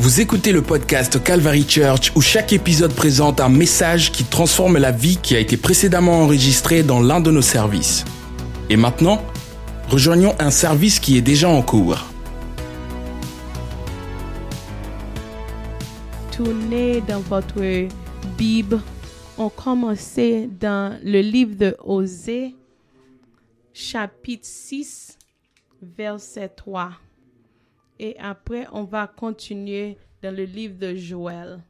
Vous écoutez le podcast Calvary Church où chaque épisode présente un message qui transforme la vie qui a été précédemment enregistrée dans l'un de nos services. Et maintenant, rejoignons un service qui est déjà en cours. Tournez dans votre Bible. On commençait dans le livre de Osée, chapitre 6, verset 3. Et après, on va continuer dans le livre de Joël.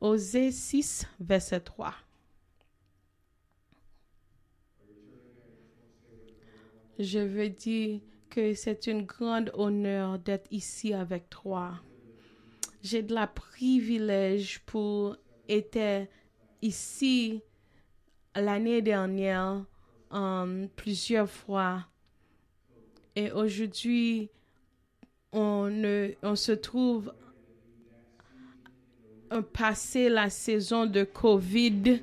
Osée 6, verset 3. Je veux dire que c'est un grand honneur d'être ici avec toi. J'ai de la privilège pour être ici l'année dernière um, plusieurs fois. Et aujourd'hui, on, se trouve passer la saison de COVID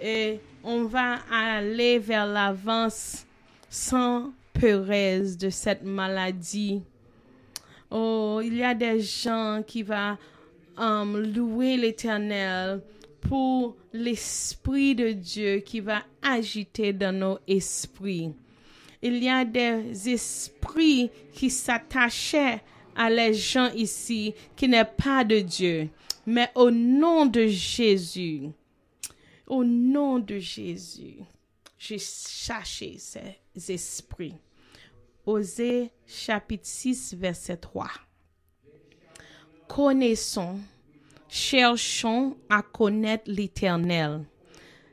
et on va aller vers l'avance sans peuresse de cette maladie. Oh, il y a des gens qui vont um, louer l'Éternel pour l'Esprit de Dieu qui va agiter dans nos esprits. Il y a des esprits qui s'attachaient à les gens ici qui n'est pas de Dieu. Mais au nom de Jésus, au nom de Jésus, j'ai cherché ces esprits. Osée chapitre 6, verset 3. Connaissons, cherchons à connaître l'Éternel.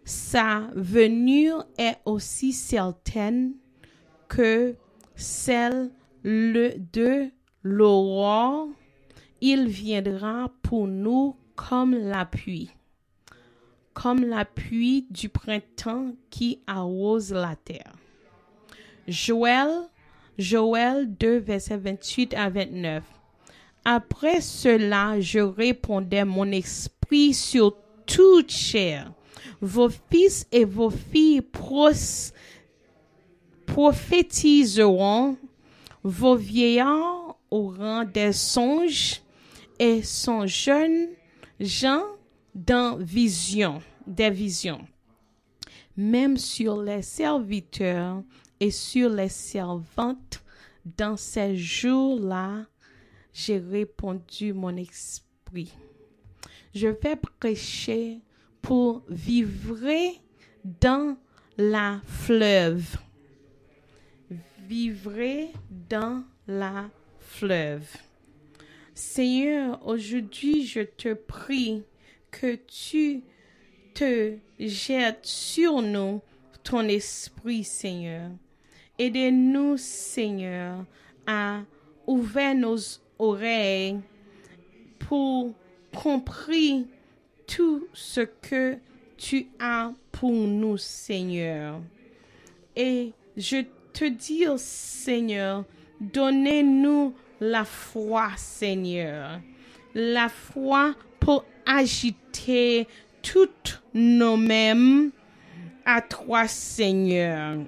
Sa venue est aussi certaine que celle le, de l'aurore. Il viendra pour nous comme la pluie, comme la pluie du printemps qui arrose la terre. Joël, Joël 2, verset 28 à 29. Après cela, je répondais mon esprit sur toute chair. Vos fils et vos filles prophétiseront, vos vieillards auront des songes et son jeune gens dans des visions. Même sur les serviteurs et sur les servantes, dans ces jours-là, j'ai répondu mon esprit. Je vais prêcher pour vivre dans la fleuve. Vivre dans la fleuve. Seigneur, aujourd'hui, je te prie que tu te jettes sur nous ton esprit, Seigneur. Aidez-nous, Seigneur, à ouvrir nos oreilles pour comprendre tout ce que tu as pour nous, Seigneur. Et je te dis, Seigneur, donnez-nous la foi, Seigneur. La foi pour agiter toutes nos mêmes à toi, Seigneur.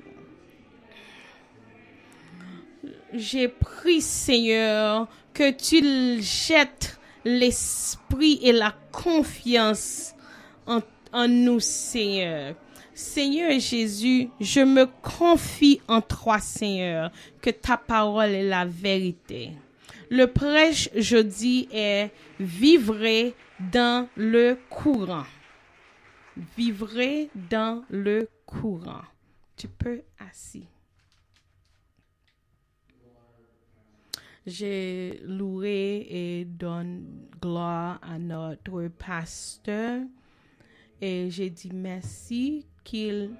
J'ai pris, Seigneur, que tu jettes l'esprit et la confiance en nous, Seigneur. Seigneur Jésus, je me confie en toi, Seigneur, que ta parole est la vérité. Le prêche jeudi est vivre dans le courant. Vivre dans le courant. Tu peux assis. J'ai loué et donne gloire à notre pasteur et j'ai dit merci qu'il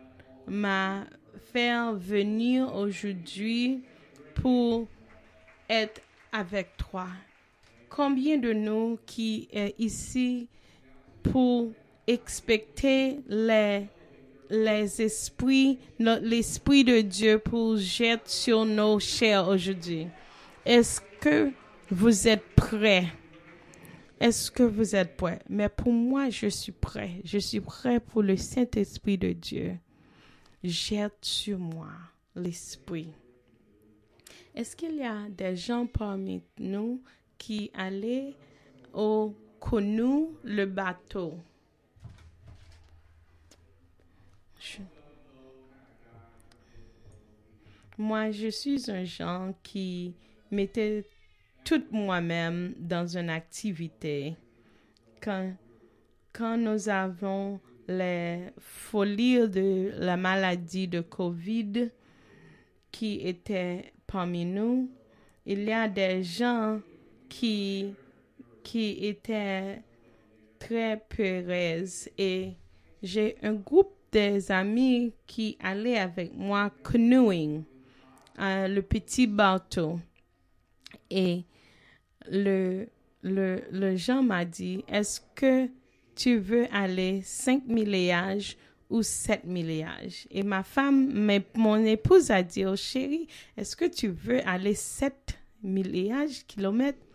m'a fait venir aujourd'hui pour être avec toi. Combien de nous qui est ici pour expecter les les esprits, l'esprit de Dieu pour jeter sur nos chairs aujourd'hui? Est-ce que vous êtes prêts? Est-ce que vous êtes prêts? Mais pour moi, je suis prêt. Je suis prêt pour le Saint-Esprit de Dieu. Jette sur moi l'Esprit. Est-ce qu'il y a des gens parmi nous qui allait au Canoe, le bateau? Moi, je suis un genre qui mettait tout moi-même dans une activité. Quand, quand nous avons les folies de la maladie de COVID qui étaient parmi nous, il y a des gens qui, qui étaient très peureuses et j'ai un groupe des amis qui allaient avec moi canoeing, euh, le petit bateau. Et le, le, le Jean m'a dit, est-ce que tu veux aller 5 milliards ou 7 milliards? Et ma femme, mais mon épouse a dit, oh chérie, est-ce que tu veux aller 7 milliards kilomètres?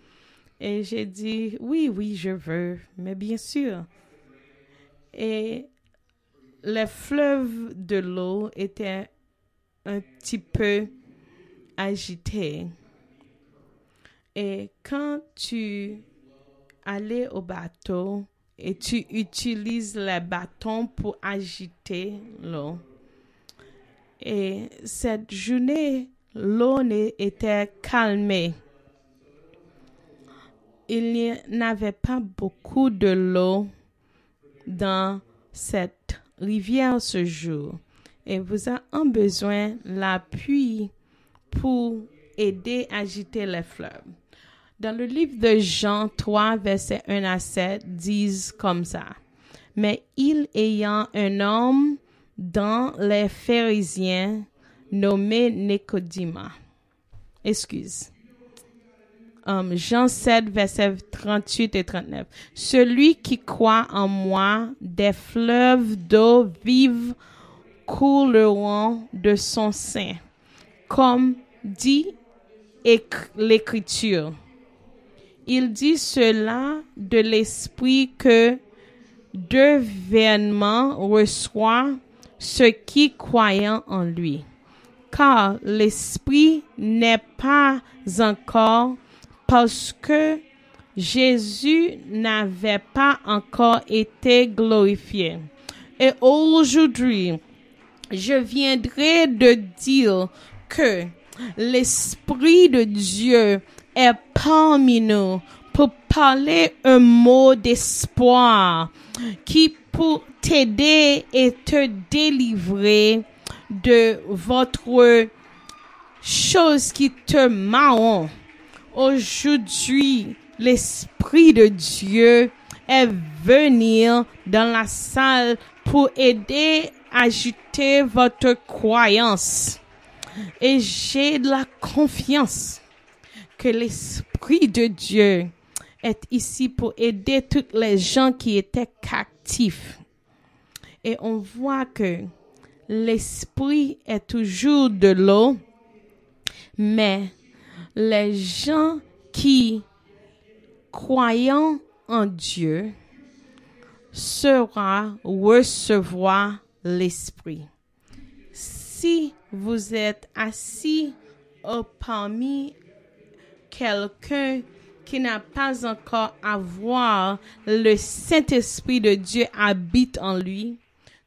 Et j'ai dit, oui, oui, je veux, mais bien sûr. Et les fleuves de l'eau étaient un petit peu agités. Et quand tu allais au bateau et tu utilises les bâtons pour agiter l'eau, et cette journée, l'eau était calmée. Il n'y n'avait pas beaucoup de l'eau dans cette rivière ce jour. Et vous avez besoin l'appui pour aider à agiter les fleuves. Dans le livre de Jean 3, versets 1 à 7, disent comme ça. Mais il ayant un homme dans les pharisiens nommé Nicodima. Excuse. Um, Jean 7, versets 38 et 39. Celui qui croit en moi, des fleuves d'eau vive couleront de son sein, comme dit éc- l'Écriture. Il dit cela de l'Esprit que devainement reçoit ceux qui croient en lui. Car l'Esprit n'est pas encore parce que Jésus n'avait pas encore été glorifié. Et aujourd'hui, je viendrai de dire que l'Esprit de Dieu est parmi nous pour parler un mot d'espoir qui pour t'aider et te délivrer de votre chose qui te marron. Aujourd'hui, l'Esprit de Dieu est venu dans la salle pour aider à agiter votre croyance. Et j'ai de la confiance l'Esprit de Dieu est ici pour aider toutes les gens qui étaient captifs. Et on voit que l'Esprit est toujours de l'eau, mais les gens qui croyant en Dieu sera recevoir l'Esprit. Si vous êtes assis au parmi quelqu'un qui n'a pas encore à voir le Saint-Esprit de Dieu habite en lui,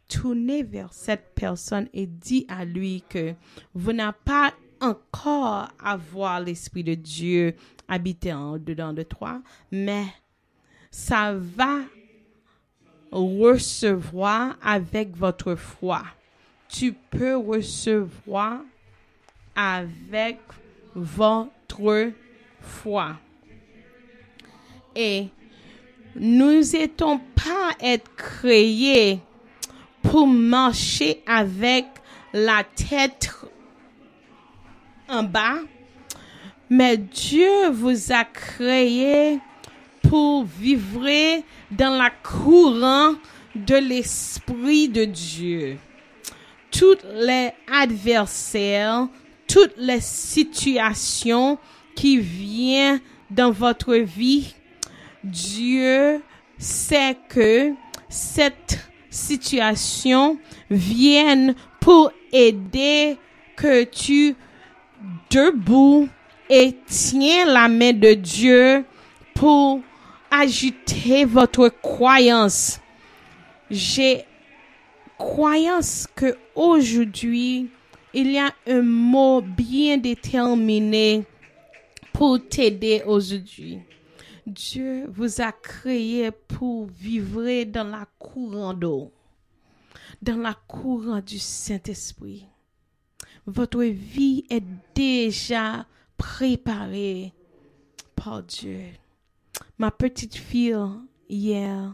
tournez vers cette personne et dis à lui que vous n'avez pas encore à voir l'Esprit de Dieu habiter en dedans de toi, mais ça va recevoir avec votre foi. Tu peux recevoir avec votre Et nous n'étions pas être créés pour marcher avec la tête en bas, mais Dieu vous a créé pour vivre dans la courant de l'Esprit de Dieu. Toutes les adversaires, toutes les situations qui viennent dans votre vie, Dieu sait que cette situation vienne pour aider que tu debout et tiens la main de Dieu pour agiter votre croyance. J'ai croyance que aujourd'hui, il y a un mot bien déterminé pour t'aider aujourd'hui. Dieu vous a créé pour vivre dans la courant d'eau, dans la courant du Saint-Esprit. Votre vie est déjà préparée par Dieu. Ma petite fille, hier,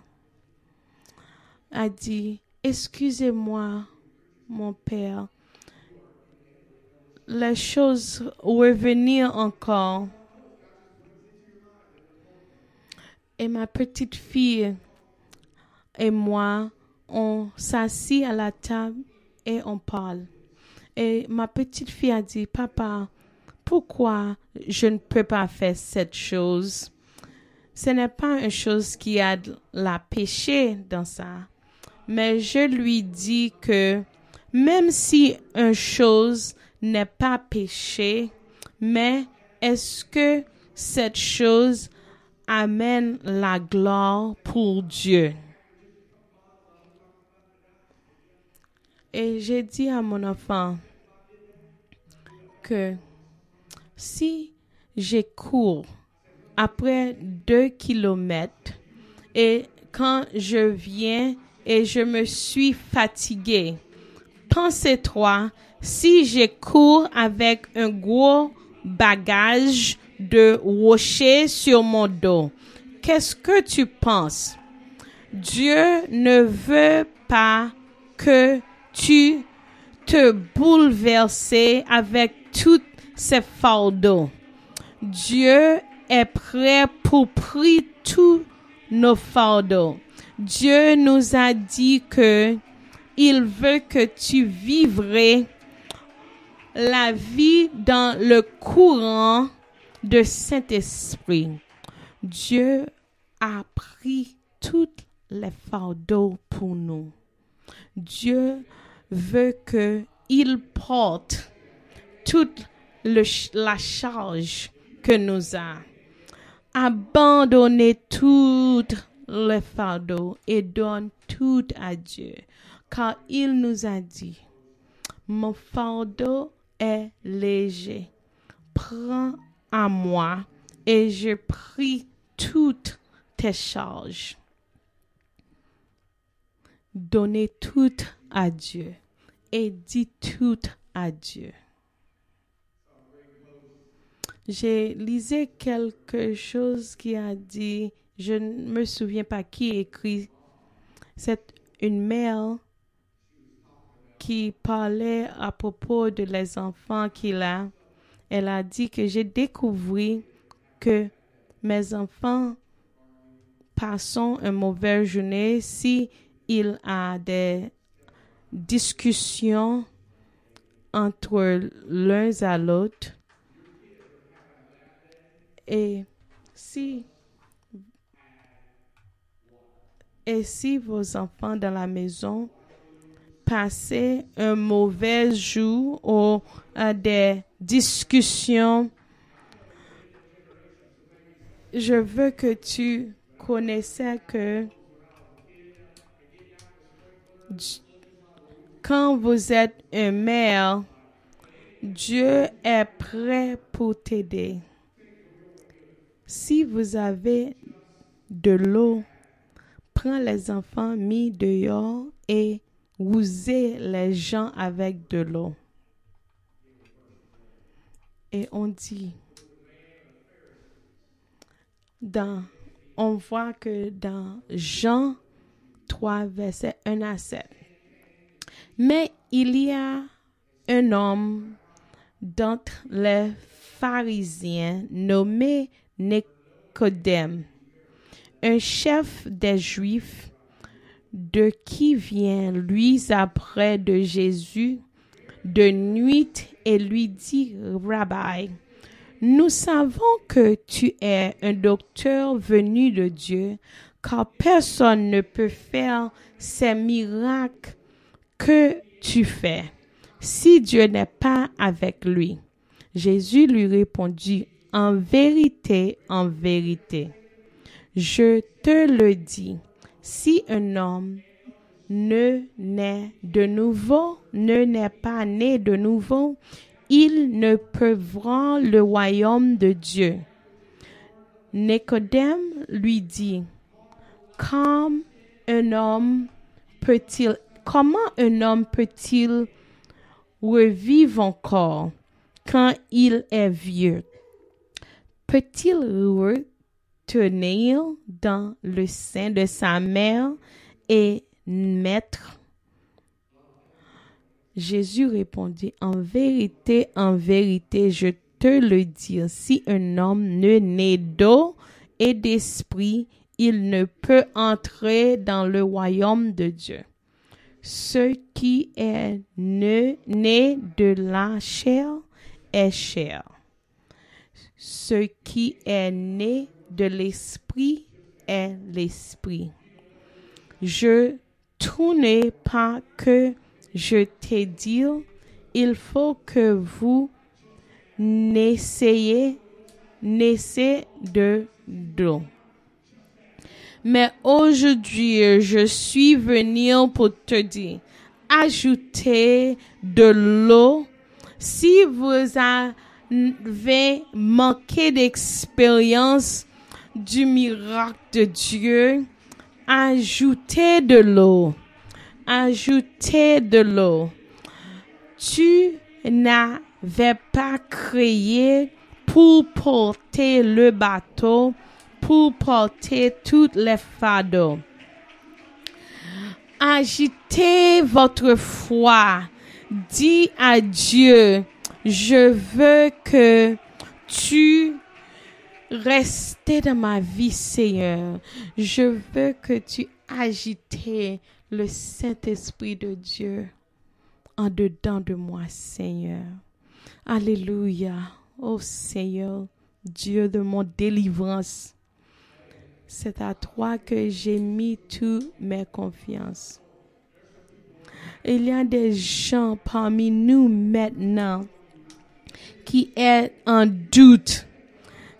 a dit, excusez-moi, mon père, les choses revenir encore. Et ma petite fille et moi, on s'assit à la table et on parle. Et ma petite fille a dit, papa, pourquoi je ne peux pas faire cette chose? Ce n'est pas une chose qui a de la péché dans ça. Mais je lui dis que même si une chose n'est pas péché, mais est-ce que cette chose amène la gloire pour Dieu? Et j'ai dit à mon enfant que si j'ai cours après deux kilomètres et quand je viens et je me suis fatiguée, pensez-toi si j'ai cours avec un gros bagage de rocher sur mon dos, qu'est-ce que tu penses? Dieu ne veut pas que tu te bouleverses avec tous ces fardeaux. Dieu est prêt pour prendre tous nos fardeaux. Dieu nous a dit que il veut que tu vivrais la vie dans le courant de Saint-Esprit. Dieu a pris toutes les fardeaux pour nous. Dieu veut que il porte toute la charge que nous a. Abandonnez toutes les fardeaux et donne tout à Dieu, car il nous a dit, mon fardeau est léger. Prends à moi et je prie toutes tes charges. Donnez tout à Dieu et dis tout à Dieu. J'ai lisé quelque chose qui a dit, je ne me souviens pas qui écrit, c'est une mère qui parlait à propos de les enfants qu'il a. Elle a dit que j'ai découvert que mes enfants passent une mauvaise journée si il a des discussions entre l'un à l'autre. Et si et si vos enfants dans la maison un mauvais jour ou à des discussions, je veux que tu connaissais que quand vous êtes un mère, Dieu est prêt pour t'aider. Si vous avez de l'eau, prends les enfants mis dehors et les gens avec de l'eau. Et on dit, dans, on voit que dans Jean 3, verset 1 à 7, mais il y a un homme d'entre les pharisiens nommé Nicodème, un chef des Juifs, de qui vient lui après de Jésus de nuit et lui dit, Rabbi, nous savons que tu es un docteur venu de Dieu, car personne ne peut faire ces miracles que tu fais si Dieu n'est pas avec lui? Jésus lui répondit, en vérité, en vérité, Je te le dis, si un homme ne naît de nouveau, ne n'est pas né de nouveau, il ne peut voir le royaume de Dieu. Nicodème lui dit, Comme un homme peut-il, comment un homme peut-il revivre encore quand il est vieux? Peut-il retenir dans le sein de sa mère et naître? Jésus répondit, En vérité, en vérité, je te le dis, si un homme ne naît d'eau et d'esprit, il ne peut entrer dans le royaume de Dieu. Ce qui est né de la chair est chair. Ce qui est né de l'esprit est l'esprit. Je tournais pas que je t'ai dit, il faut que vous n'essayez, n'essayez de d'eau. Mais aujourd'hui, je suis venu pour te dire, ajoutez de l'eau. Si vous avez manqué d'expérience du miracle de Dieu, ajoutez de l'eau. Ajoutez de l'eau. Tu n'avais pas créé pour porter le bateau, pour porter toutes les fardeaux. Agitez votre foi. Dis à Dieu, je veux que tu restes dans ma vie, Seigneur. Je veux que tu agites le Saint-Esprit de Dieu en dedans de moi, Seigneur. Alléluia. Oh Seigneur, Dieu de mon délivrance. C'est à toi que j'ai mis toutes mes confiances. Il y a des gens parmi nous maintenant qui est en doute.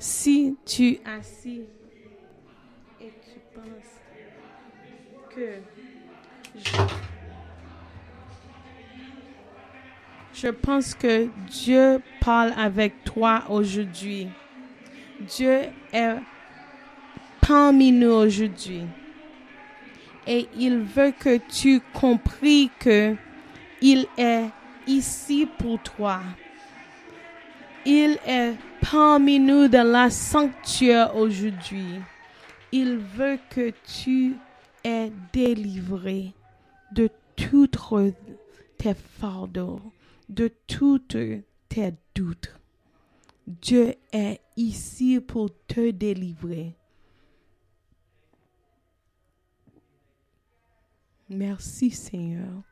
Si tu assis et tu penses que je, pense que Dieu parle avec toi aujourd'hui. Dieu est parmi nous aujourd'hui. Et il veut que tu compris que il est ici pour toi. Il est parmi nous dans la sanctuaire aujourd'hui. Il veut que tu es délivré de toutes tes fardeaux, de toutes tes doutes. Dieu est ici pour te délivrer. Merci Seigneur.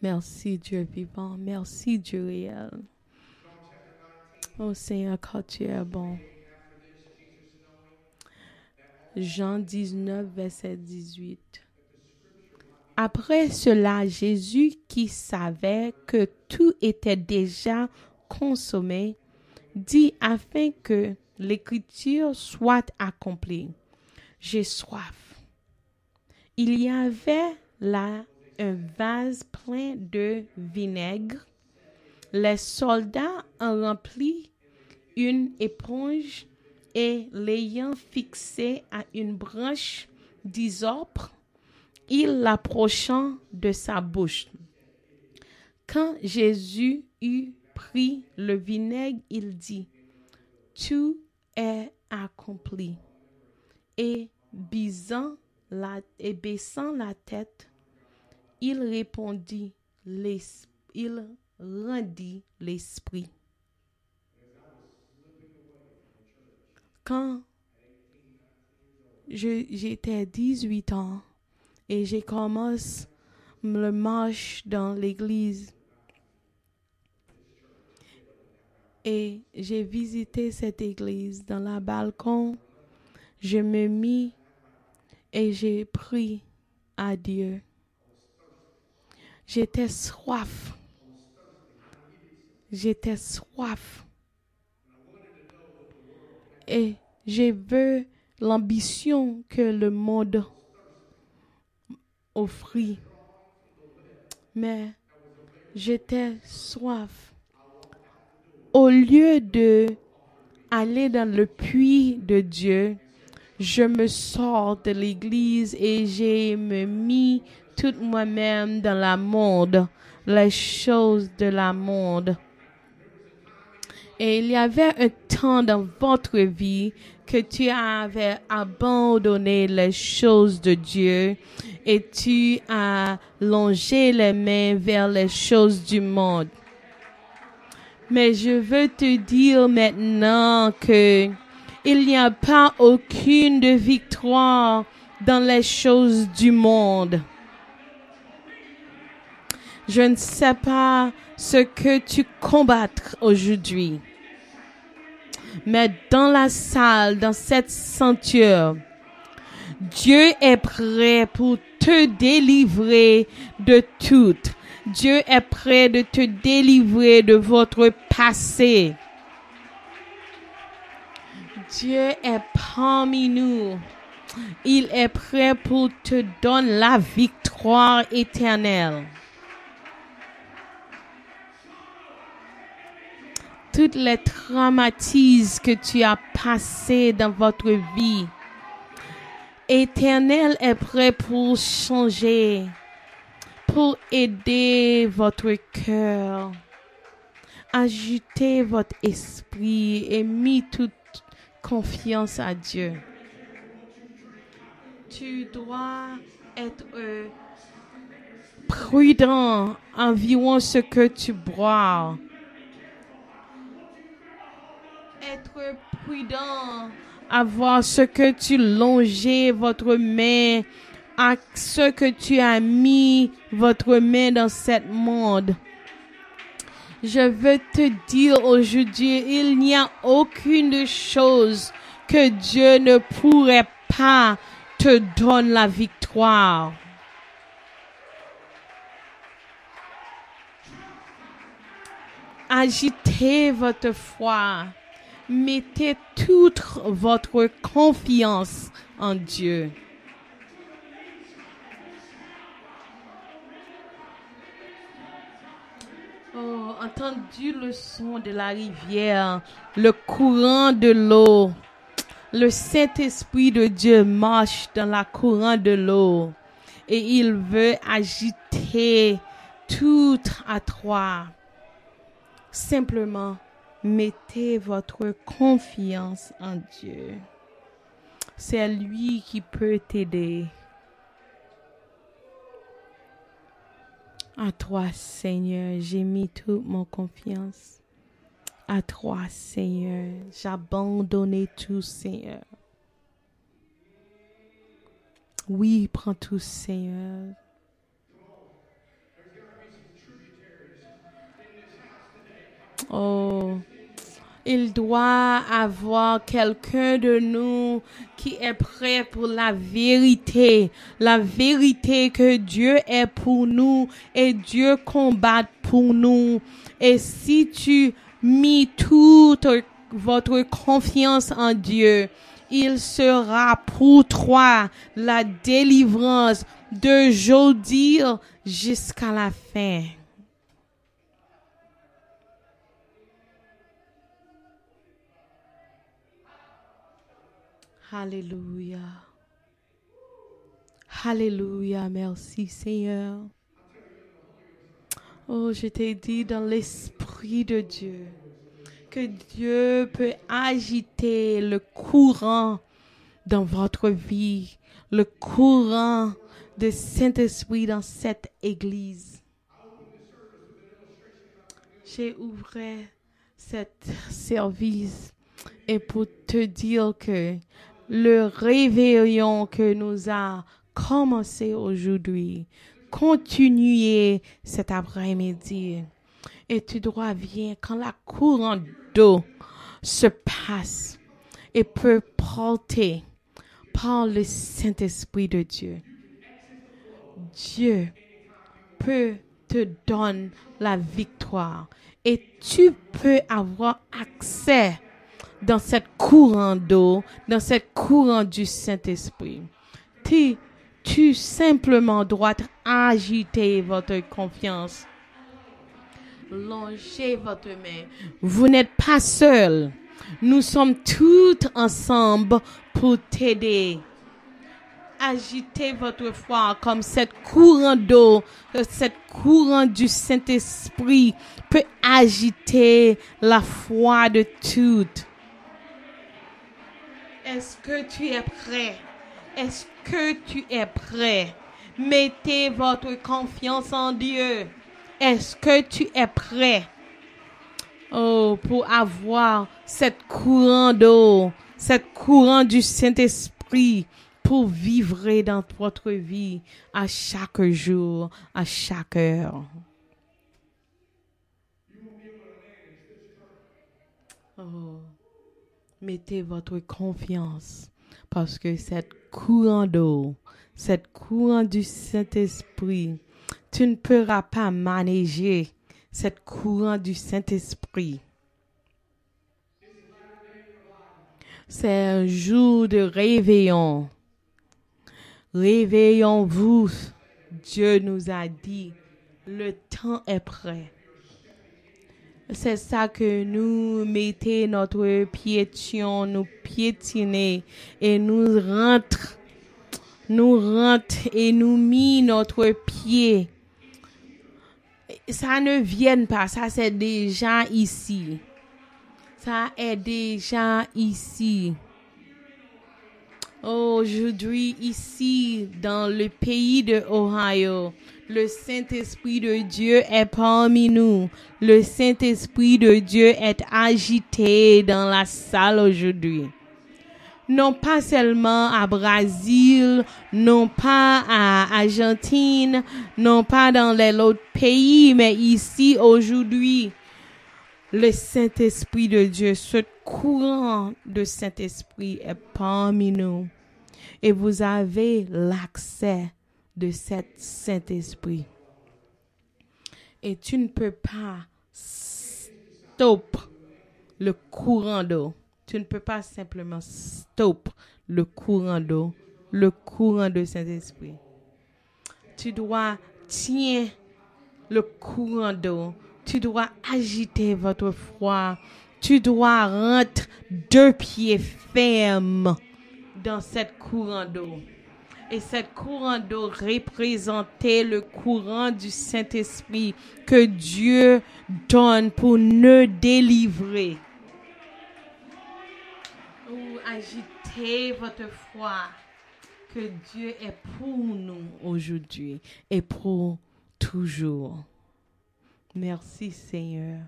Merci Dieu vivant. Merci Dieu réel. Oh Seigneur, quand tu es bon. Jean 19, verset 18. Après cela, Jésus, qui savait que tout était déjà consommé, dit afin que l'écriture soit accomplie. J'ai soif. Il y avait là un vase plein de vinaigre. Les soldats ont rempli une éponge et l'ayant fixé à une branche d'isopre, il l'approcha de sa bouche. Quand Jésus eut pris le vinaigre, il dit, Tout est accompli. Et baissant la, et baissant la tête, il répondit, il rendit l'esprit. Quand j'étais 18 ans et j'ai commencé le marche dans l'église et j'ai visité cette église dans la balcon, je me mis et j'ai prié à Dieu. J'étais soif. J'étais soif. Et j'ai vu l'ambition que le monde offrit. Mais j'étais soif. Au lieu de aller dans le puits de Dieu, je me sors de l'église et j'ai me mis toute moi-même dans la monde, les choses de la monde. Et il y avait un temps dans votre vie que tu avais abandonné les choses de Dieu et tu as longé les mains vers les choses du monde. Mais je veux te dire maintenant que il n'y a pas aucune victoire dans les choses du monde. Je ne sais pas ce que tu combattes aujourd'hui. Mais dans la salle, dans cette ceinture, Dieu est prêt pour te délivrer de tout. Dieu est prêt de te délivrer de votre passé. Dieu est parmi nous. Il est prêt pour te donner la victoire éternelle. Toutes les traumatismes que tu as passés dans votre vie, Éternel est prêt pour changer, pour aider votre cœur, ajouter votre esprit et mis toute confiance à Dieu. Tu dois être euh, prudent environ ce que tu bois. Être prudent voir ce que tu longeais votre main, à ce que tu as mis votre main dans cette monde. Je veux te dire aujourd'hui, il n'y a aucune chose que Dieu ne pourrait pas te donner la victoire. Agitez votre foi. Mettez toute votre confiance en Dieu. Oh, entendu le son de la rivière, le courant de l'eau. Le Saint-Esprit de Dieu marche dans la courant de l'eau et il veut agiter tout à toi. Simplement, mettez votre confiance en Dieu. C'est lui qui peut t'aider. À toi, Seigneur, j'ai mis toute mon confiance. À toi, Seigneur, j'abandonne tout, Seigneur. Oui, prends tout, Seigneur. Oh, il doit avoir quelqu'un de nous qui est prêt pour la vérité, la vérité que Dieu est pour nous et Dieu combat pour nous. Et si tu mis toute votre confiance en Dieu, il sera pour toi la délivrance de aujourd'hui jusqu'à la fin. Alléluia. Alléluia. Merci Seigneur. Oh, je t'ai dit dans l'Esprit de Dieu que Dieu peut agiter le courant dans votre vie, le courant de Saint-Esprit dans cette église. J'ai ouvert cet service et pour te dire que le réveillon que nous a commencé aujourd'hui, continuer cet après-midi. Et tu dois bien quand la courant d'eau se passe et peut porter par le Saint-Esprit de Dieu. Dieu peut te donner la victoire et tu peux avoir accès dans cette courant d'eau, dans cette courant du Saint-Esprit. Tu, tu simplement dois agiter votre confiance. Longez votre main. Vous n'êtes pas seul. Nous sommes toutes ensemble pour t'aider. Agitez votre foi comme cette courant d'eau, cette courant du Saint-Esprit peut agiter la foi de toutes. Est-ce que tu es prêt? Est-ce que tu es prêt? Mettez votre confiance en Dieu. Est-ce que tu es prêt? Oh, pour avoir cette courant d'eau, cette courant du Saint-Esprit pour vivre dans votre vie à chaque jour, à chaque heure. Oh, mettez votre confiance parce que cette courant d'eau, cette courant du Saint-Esprit, tu ne pourras pas manager cette courant du Saint-Esprit. C'est un jour de réveillon. Réveillons-vous. Dieu nous a dit, le temps est prêt. C'est ça que nous mettons notre piétion, nous piétiner et nous rentre, nous rentre et nous mis notre pied. Ça ne vient pas, ça c'est déjà ici. Ça est déjà ici. Aujourd'hui, ici, dans le pays de Ohio, le Saint-Esprit de Dieu est parmi nous. Le Saint-Esprit de Dieu est agité dans la salle aujourd'hui. Non pas seulement à Brésil, non pas à Argentine, non pas dans les autres pays, mais ici aujourd'hui. Le Saint-Esprit de Dieu, ce courant de Saint-Esprit est parmi nous. Et vous avez l'accès de cet Saint-Esprit. Et tu ne peux pas stop le courant d'eau. Tu ne peux pas simplement stop le courant d'eau, le courant de Saint-Esprit. Tu dois tenir le courant d'eau. Tu dois agiter votre foi. Tu dois rentrer deux pieds fermes dans cette courant d'eau. Et cette courant d'eau représentait le courant du Saint-Esprit que Dieu donne pour nous délivrer. Ou agitez votre foi que Dieu est pour nous aujourd'hui et pour toujours. Merci Seigneur.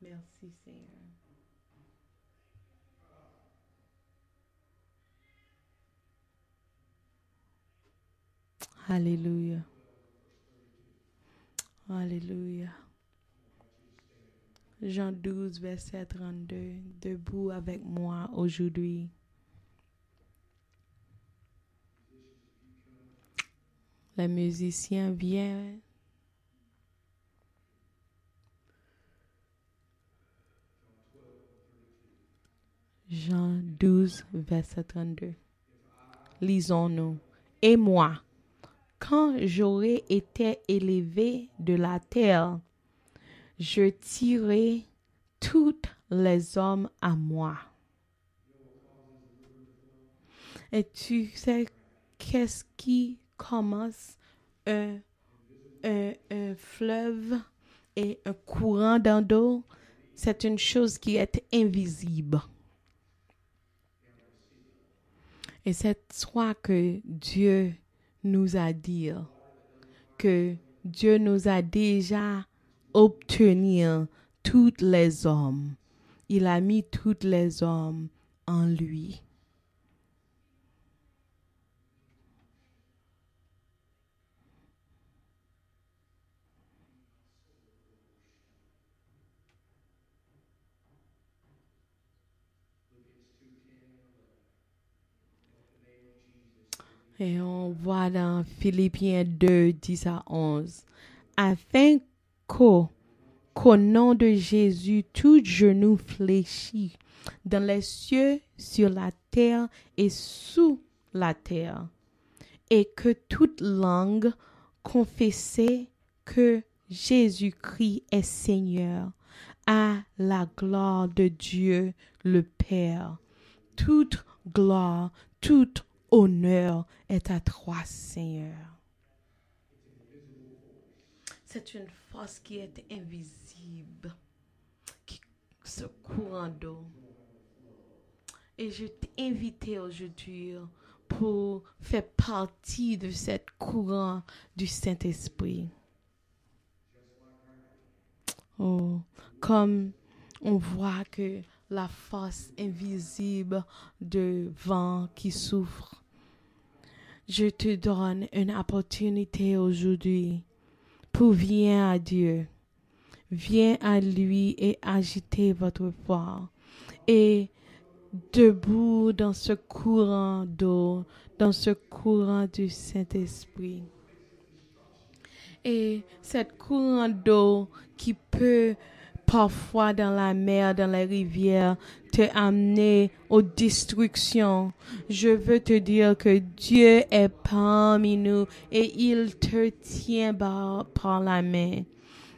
Merci Seigneur. Alléluia. Alléluia. Jean 12, verset 32. Debout avec moi aujourd'hui. Les musiciens viennent. Jean 12, verset 32. Lisons-nous. Et moi, quand j'aurai été élevé de la terre, je tirerai tous les hommes à moi. Et tu sais qu'est-ce qui commence? Un, un, un fleuve et un courant d'eau? C'est une chose qui est invisible. Et c'est toi que Dieu nous a dit que Dieu nous a déjà obtenu tous les hommes. Il a mis tous les hommes en lui. Et on voit dans Philippiens 2, 10 à 11, afin qu'au nom de Jésus, tout genou fléchit dans les cieux, sur la terre et sous la terre, et que toute langue confessait que Jésus-Christ est Seigneur, à la gloire de Dieu le Père. Toute gloire, tout honneur est à toi, Seigneur. C'est une force qui est invisible, qui se courant d'eau. Et je t'ai invité aujourd'hui pour faire partie de cette courant du Saint-Esprit. Oh, comme on voit que la force invisible de vent qui souffre. Je te donne une opportunité aujourd'hui pour venir à Dieu. Viens à lui et agitez votre foi. Et debout dans ce courant d'eau, dans ce courant du Saint-Esprit. Et cette courant d'eau qui peut parfois dans la mer, dans les rivières, te amener aux destructions. Je veux te dire que Dieu est parmi nous et il te tient par, la main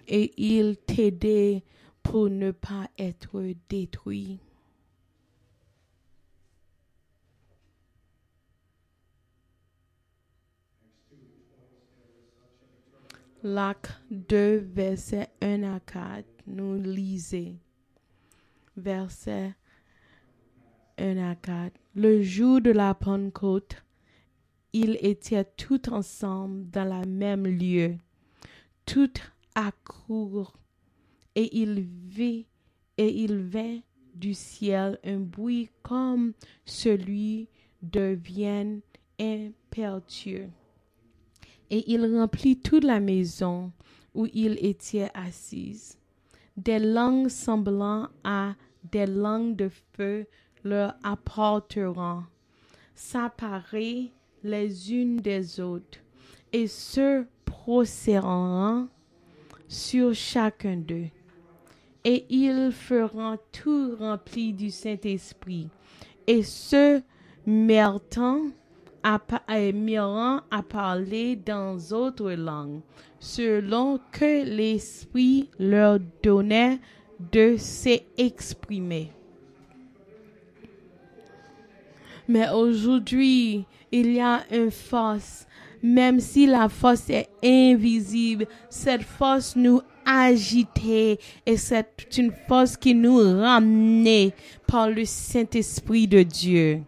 et il t'aide pour ne pas être détruit. L'acte 2, verset 1 à 4, nous lisons. Verset 1 à 4. Le jour de la Pentecôte, ils étaient tous ensemble dans le même lieu, tout accourent, et il vit, et il vint du ciel un bruit comme celui de vient impétueux et il remplit toute la maison où il était assis. Des langues semblant à des langues de feu leur apporteront, s'apparaît les unes des autres, et se procéderont sur chacun d'eux. Et ils feront tout rempli du Saint-Esprit, et se mettant à, à parler dans d'autres langues, selon que l'Esprit leur donnait de s'exprimer. Mais aujourd'hui, il y a une force. Même si la force est invisible, cette force nous agitait et c'est une force qui nous ramenait par le Saint-Esprit de Dieu.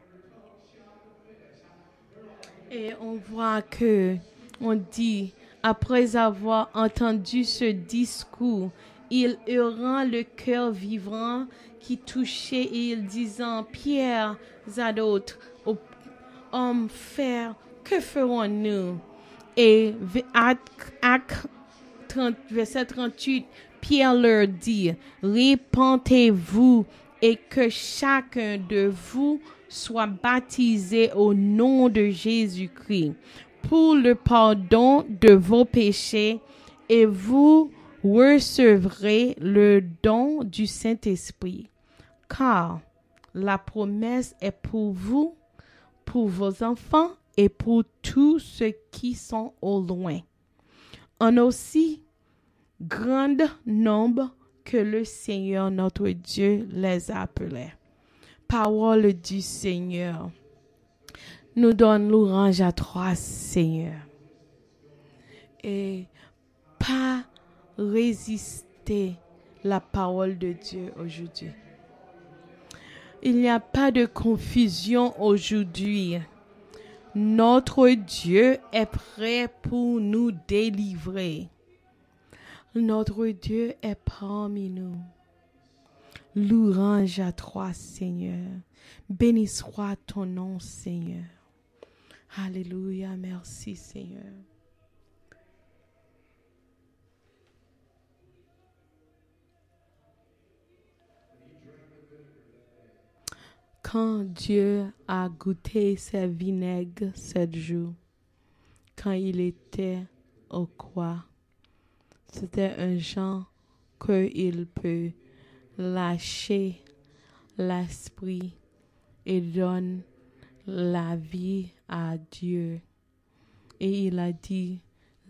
Et on voit que, on dit, après avoir entendu ce discours, il rend le cœur vivant qui touchait et il disant, Pierre d'autres, hommes, frères, que ferons-nous? Et verset 38, Pierre leur dit, répentez-vous et que chacun de vous soit baptisé au nom de Jésus-Christ pour le pardon de vos péchés et vous recevrez le don du Saint-Esprit. Car la promesse est pour vous, pour vos enfants et pour tous ceux qui sont au loin. En aussi grand nombre que le Seigneur notre Dieu les appelait parole du Seigneur nous donne l'orange à trois Seigneur. Et pas résister la parole de Dieu aujourd'hui. Il n'y a pas de confusion aujourd'hui. Notre Dieu est prêt pour nous délivrer. Notre Dieu est parmi nous. Louange à toi, Seigneur. Béni soit ton nom, Seigneur. Alléluia, merci, Seigneur. Quand Dieu a goûté ses vinaigres sept jours, quand il était au quoi, c'était un genre qu'il peut lâcher l'esprit et donne la vie à Dieu. Et il a dit,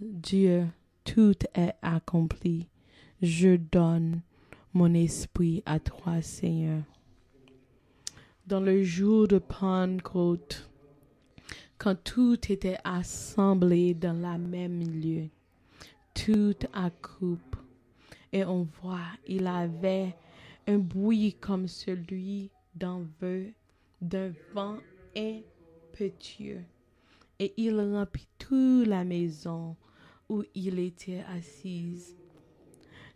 Dieu, tout est accompli. Je donne mon esprit à toi, Seigneur. Dans le jour de Pentecôte, quand tout était assemblé dans la même lieu, tout à coupe, et on voit, il avait un bruit comme celui d'un d'un vent impétueux, et il remplit toute la maison où il était assis.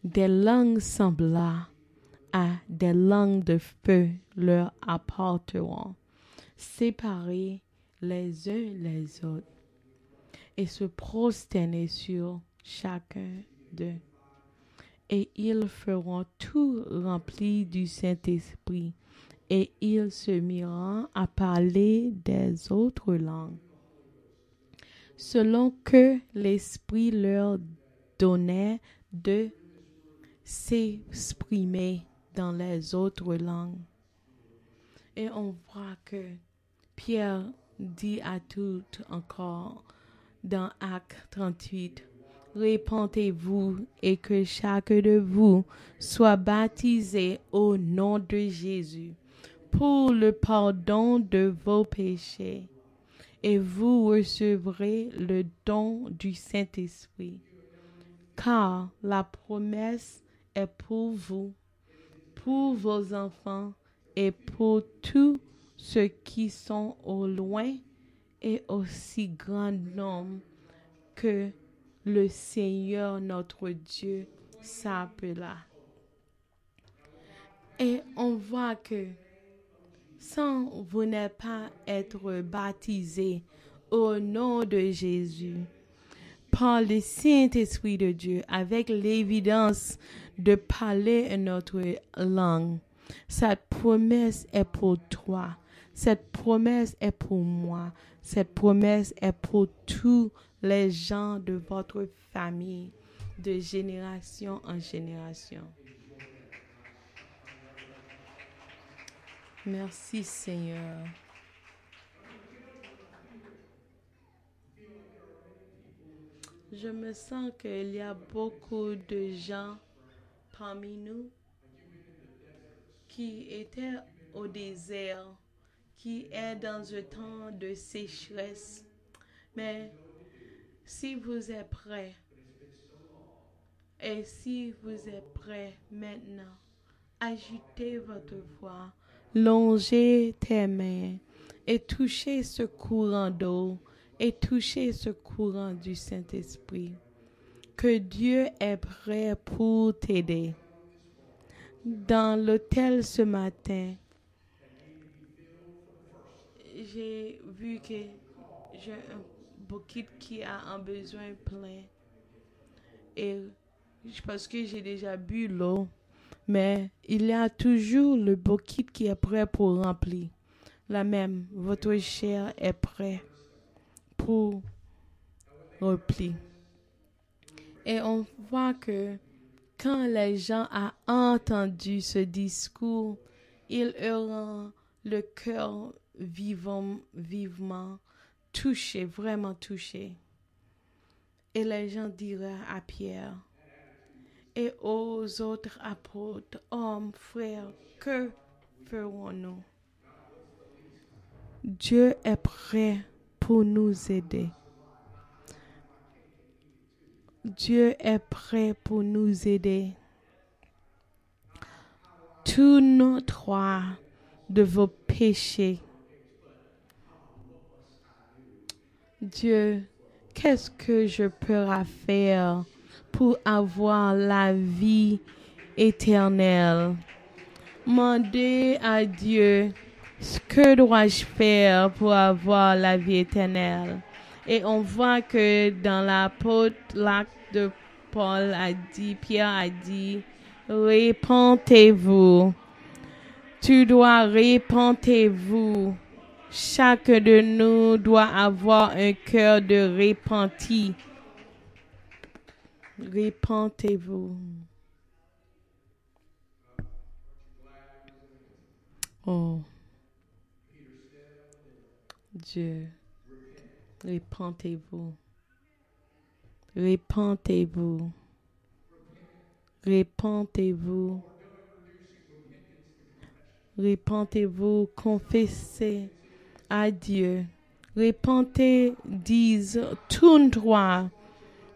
Des langues semblables à des langues de feu leur appartenant, séparées les uns les autres, et se prosterner sur chacun d'eux. Et ils feront tout rempli du Saint-Esprit, et ils se mirent à parler des autres langues, selon que l'Esprit leur donnait de s'exprimer dans les autres langues. Et on voit que Pierre dit à toutes encore dans Acte 38, Répentez-vous et que chaque de vous soit baptisé au nom de Jésus pour le pardon de vos péchés, et vous recevrez le don du Saint-Esprit. Car la promesse est pour vous, pour vos enfants et pour tous ceux qui sont au loin et aussi grand nombre que le Seigneur notre Dieu s'appela. Et on voit que sans vous n'êtes pas être baptisé au nom de Jésus, par le Saint-Esprit de Dieu, avec l'évidence de parler une autre langue. Cette promesse est pour toi. Cette promesse est pour moi. Cette promesse est pour tous les gens de votre famille, de génération en génération. Merci Seigneur. Je me sens qu'il y a beaucoup de gens parmi nous qui étaient au désert, qui est dans un temps de sécheresse. Mais si vous êtes prêts, et si vous êtes prêts maintenant, ajoutez votre voix, longez tes mains et touchez ce courant d'eau et touchez ce courant du Saint-Esprit. Que Dieu est prêt pour t'aider. Dans l'hôtel ce matin, j'ai vu que j'ai un bouquet qui a un besoin plein. Et parce que j'ai déjà bu l'eau, mais il y a toujours le bouquet qui est prêt pour remplir. La même, votre chair est prêt pour remplir. Et on voit que quand les gens ont entendu ce discours, ils auront le cœur vivant, vivement touché, vraiment touché. Et les gens diraient à Pierre et aux autres apôtres, hommes, frères, que ferons-nous? Dieu est prêt pour nous aider. Dieu est prêt pour nous aider. Tous nos trois de vos péchés Dieu, qu'est-ce que je peux faire pour avoir la vie éternelle? Mandez à Dieu, ce que dois-je faire pour avoir la vie éternelle? Et on voit que dans l'apôtre, l'acte de Paul a dit, Pierre a dit, répentez-vous. Tu dois répentez-vous. Chaque de nous doit avoir un cœur de repenti. Repentez-vous. Oh. Dieu, répentez-vous. Répentez-vous. Répentez-vous. Répentez-vous, confessez à Dieu. Répentez, disent, tourne-toi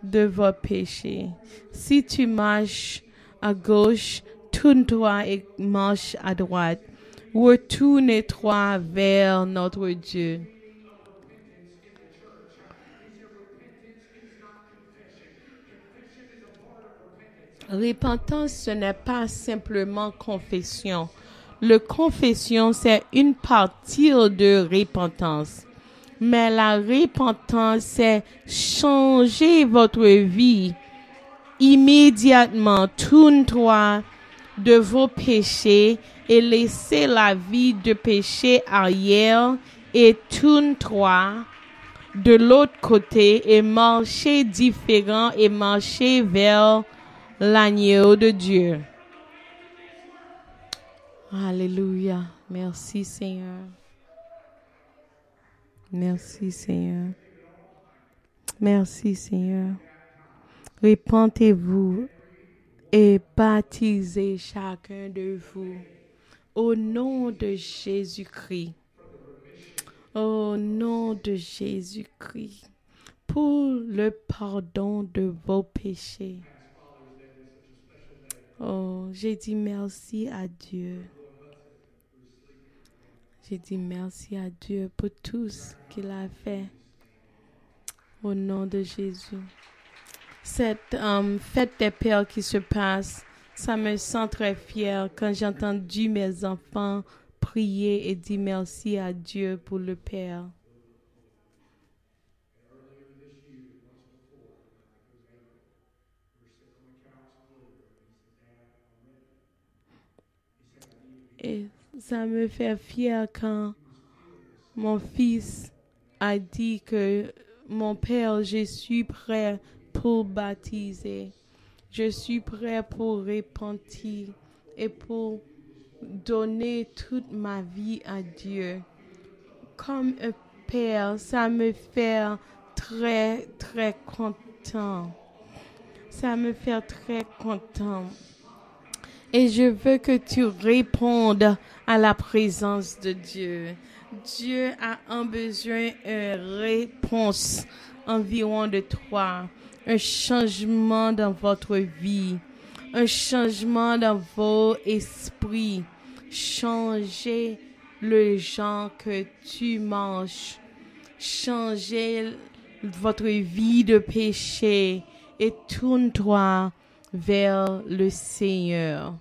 de vos péchés. Si tu marches à gauche, tourne-toi et marche à droite. Retourne-toi vers notre Dieu. Repentance, ce n'est pas simplement confession. Le confession, c'est une partie de repentance. Mais la repentance, c'est changer votre vie immédiatement. Tourne-toi de vos péchés et laissez la vie de péché arrière et tourne-toi de l'autre côté et marchez différent et marchez vers l'agneau de Dieu. Alléluia. Merci Seigneur. Merci Seigneur. Merci Seigneur. Répentez-vous et baptisez chacun de vous au nom de Jésus-Christ. Au nom de Jésus-Christ. Pour le pardon de vos péchés. Oh, j'ai dit merci à Dieu. J'ai dit merci à Dieu pour tout ce qu'il a fait. Au nom de Jésus. Cette um, fête des pères qui se passe, ça me sent très fière quand j'ai entendu mes enfants prier et dire merci à Dieu pour le Père. Et ça me fait fier quand mon fils a dit que mon père, je suis prêt pour baptiser. Je suis prêt pour repentir et pour donner toute ma vie à Dieu. Comme un père, ça me fait très, très content. Ça me fait très content. Et je veux que tu répondes à la présence de Dieu. Dieu a un besoin, une réponse environ de toi, un changement dans votre vie, un changement dans vos esprits. Changer le genre que tu manges. Changer votre vie de péché et tourne-toi vers le Seigneur.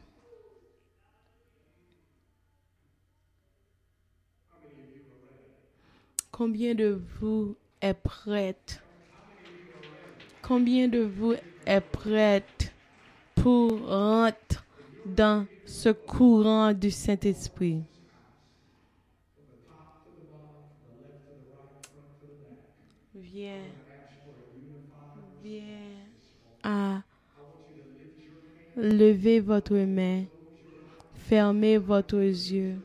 Combien de vous est prête? Combien de vous est prête pour rentrer dans ce courant du Saint-Esprit? Viens, viens à Levez votre main. Fermez votre yeux.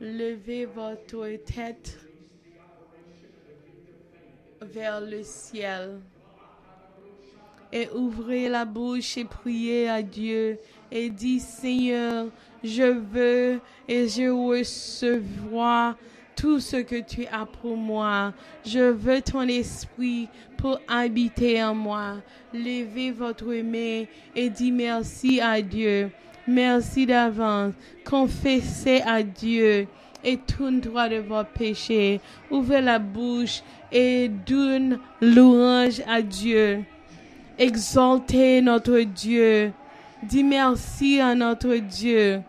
Levez votre tête vers le ciel. Et ouvrez la bouche et priez à Dieu et dit Seigneur, je veux et je recevoir tout ce que tu as pour moi. Je veux ton esprit pour habiter en moi. Levez votre main et dis merci à Dieu. Merci d'avance. Confessez à Dieu et tourne-toi de vos péchés. Ouvrez la bouche et donne louange à Dieu. Exaltez notre Dieu. Dis merci à notre Dieu.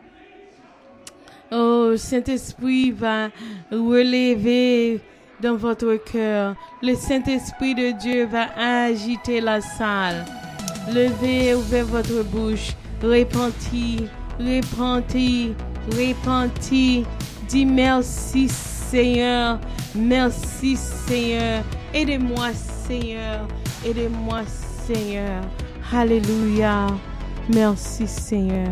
Oh, Saint-Esprit va relever dans votre cœur. Le Saint-Esprit de Dieu va agiter la salle. Levez, ouvrez votre bouche. Répentez, répentez, répentez. Dis merci Seigneur. Merci Seigneur. Aidez-moi Seigneur. Aidez-moi Seigneur. Alléluia. Merci Seigneur.